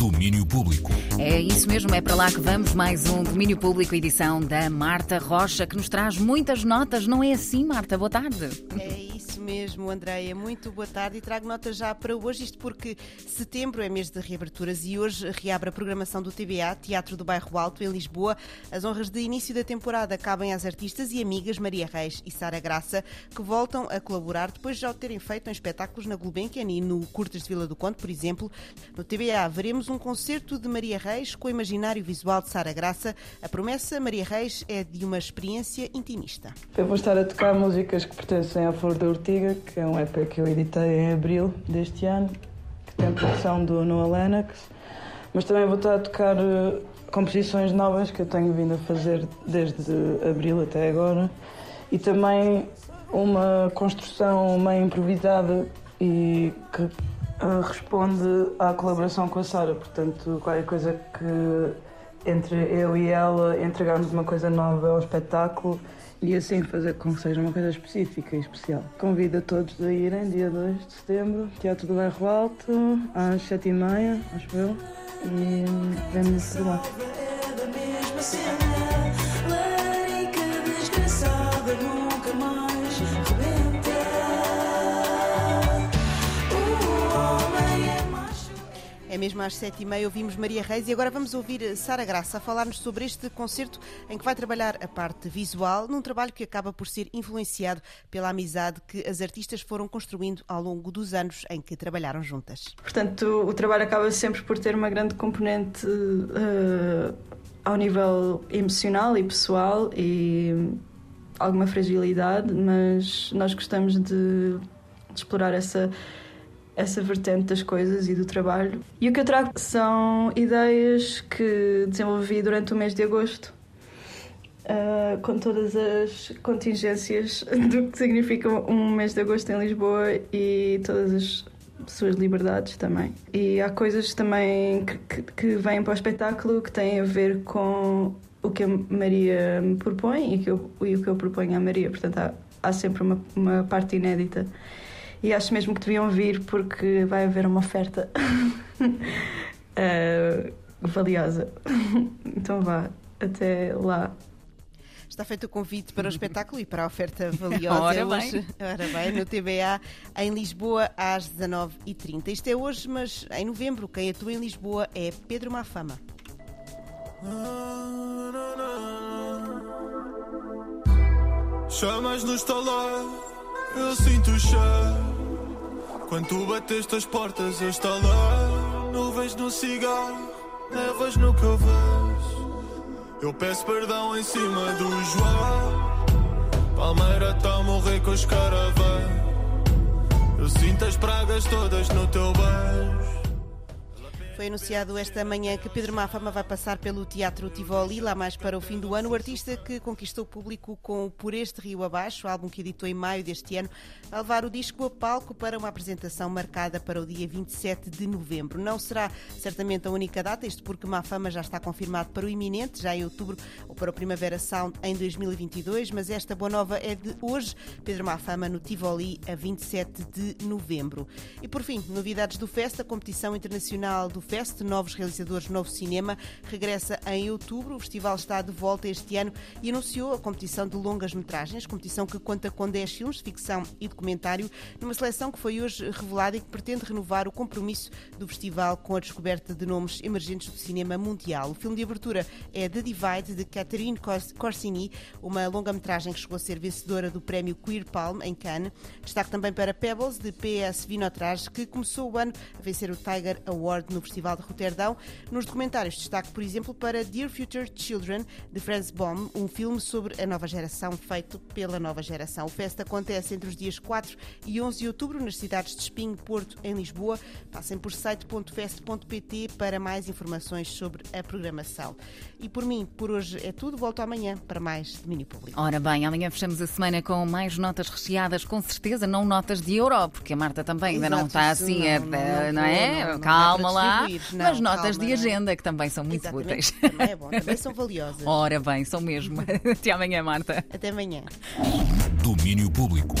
Domínio Público. É isso mesmo, é para lá que vamos. Mais um Domínio Público, edição da Marta Rocha, que nos traz muitas notas. Não é assim, Marta? Boa tarde. É isso mesmo, Andreia. Muito boa tarde e trago notas já para hoje, isto porque setembro é mês de reaberturas e hoje reabre a programação do TBA, Teatro do Bairro Alto, em Lisboa. As honras de início da temporada cabem às artistas e amigas Maria Reis e Sara Graça, que voltam a colaborar depois de já o terem feito em espetáculos na Gulbenkian e no Curtas de Vila do Conde, por exemplo. No TBA veremos um concerto de Maria Reis com o imaginário visual de Sara Graça. A promessa, Maria Reis, é de uma experiência intimista. Eu vou estar a tocar músicas que pertencem à Flor da Ortiga, que é um EP que eu editei em abril deste ano, que tem produção do Noah Lennox, mas também vou estar a tocar uh, composições novas que eu tenho vindo a fazer desde abril até agora e também uma construção meio improvisada e que uh, responde à colaboração com a Sara, portanto, qualquer coisa que entre eu e ela entregarmos uma coisa nova ao espetáculo e assim fazer com que seja uma coisa específica e especial. Convido a todos a irem dia 2 de setembro, Teatro do Bairro Alto, às 7h30, acho eu, e vemos por lá. É mesmo às sete e meia ouvimos Maria Reis e agora vamos ouvir Sara Graça a falar-nos sobre este concerto em que vai trabalhar a parte visual, num trabalho que acaba por ser influenciado pela amizade que as artistas foram construindo ao longo dos anos em que trabalharam juntas. Portanto, o trabalho acaba sempre por ter uma grande componente uh, ao nível emocional e pessoal e alguma fragilidade, mas nós gostamos de, de explorar essa essa vertente das coisas e do trabalho. E o que eu trago são ideias que desenvolvi durante o mês de agosto, uh, com todas as contingências do que significa um mês de agosto em Lisboa e todas as suas liberdades também. E há coisas também que, que, vêm para o espetáculo que têm a ver com o que a Maria me propõe e, que eu, e o que eu proponho à Maria. Portanto, há, há sempre uma, uma parte inédita e acho mesmo que deviam vir porque vai haver uma oferta uh, valiosa. então vá, até lá. Está feito o convite para o espetáculo e para a oferta valiosa. Ora hoje, bem. Ora bem, no TBA, em Lisboa, às 19h30. Isto é hoje, mas em novembro, quem atua em Lisboa é Pedro Mafama. Chamas no estalar, eu sinto o cheiro. Quando tu bateste as portas, eu estalei. Nuvens no cigarro, nevas no que eu vejo. Eu peço perdão em cima do João. Palmeira tá a morrer com os caravãs. Eu sinto as pragas todas no teu beijo. Foi anunciado esta manhã que Pedro Mafama vai passar pelo Teatro Tivoli, lá mais para o fim do ano. O artista que conquistou o público com o Por Este Rio Abaixo, álbum que editou em maio deste ano, vai levar o disco a palco para uma apresentação marcada para o dia 27 de novembro. Não será certamente a única data, isto porque Mafama já está confirmado para o iminente, já em outubro, ou para o Primavera Sound em 2022, mas esta boa nova é de hoje. Pedro Mafama no Tivoli, a 27 de novembro. E por fim, novidades do Festa, a competição internacional do Fest, Novos Realizadores, Novo Cinema, regressa em outubro. O festival está de volta este ano e anunciou a competição de longas metragens, competição que conta com 10 filmes de ficção e documentário, numa seleção que foi hoje revelada e que pretende renovar o compromisso do festival com a descoberta de nomes emergentes do cinema mundial. O filme de abertura é The Divide, de Catherine Corsini, uma longa-metragem que chegou a ser vencedora do prémio Queer Palm em Cannes. Destaque também para Pebbles, de PS Vinotrage, que começou o ano a vencer o Tiger Award no Festival de Roterdão. Nos documentários, destaque, por exemplo, para Dear Future Children, de Franz Baum, um filme sobre a nova geração feito pela nova geração. O festa acontece entre os dias 4 e 11 de outubro nas cidades de Espinho, Porto, em Lisboa. Passem por site.fest.pt para mais informações sobre a programação. E por mim, por hoje é tudo. Volto amanhã para mais domínio público. Ora bem, amanhã fechamos a semana com mais notas recheadas, com certeza, não notas de euro, porque a Marta também ainda não Exato, está isso assim, não, é- não, é- não não é? não, não Calma para lá. Não, Mas notas calma, de não. agenda que também são muito Exatamente. úteis. Também é bom, também são valiosas. Ora bem, são mesmo. Até amanhã, Marta. Até amanhã. Domínio Público.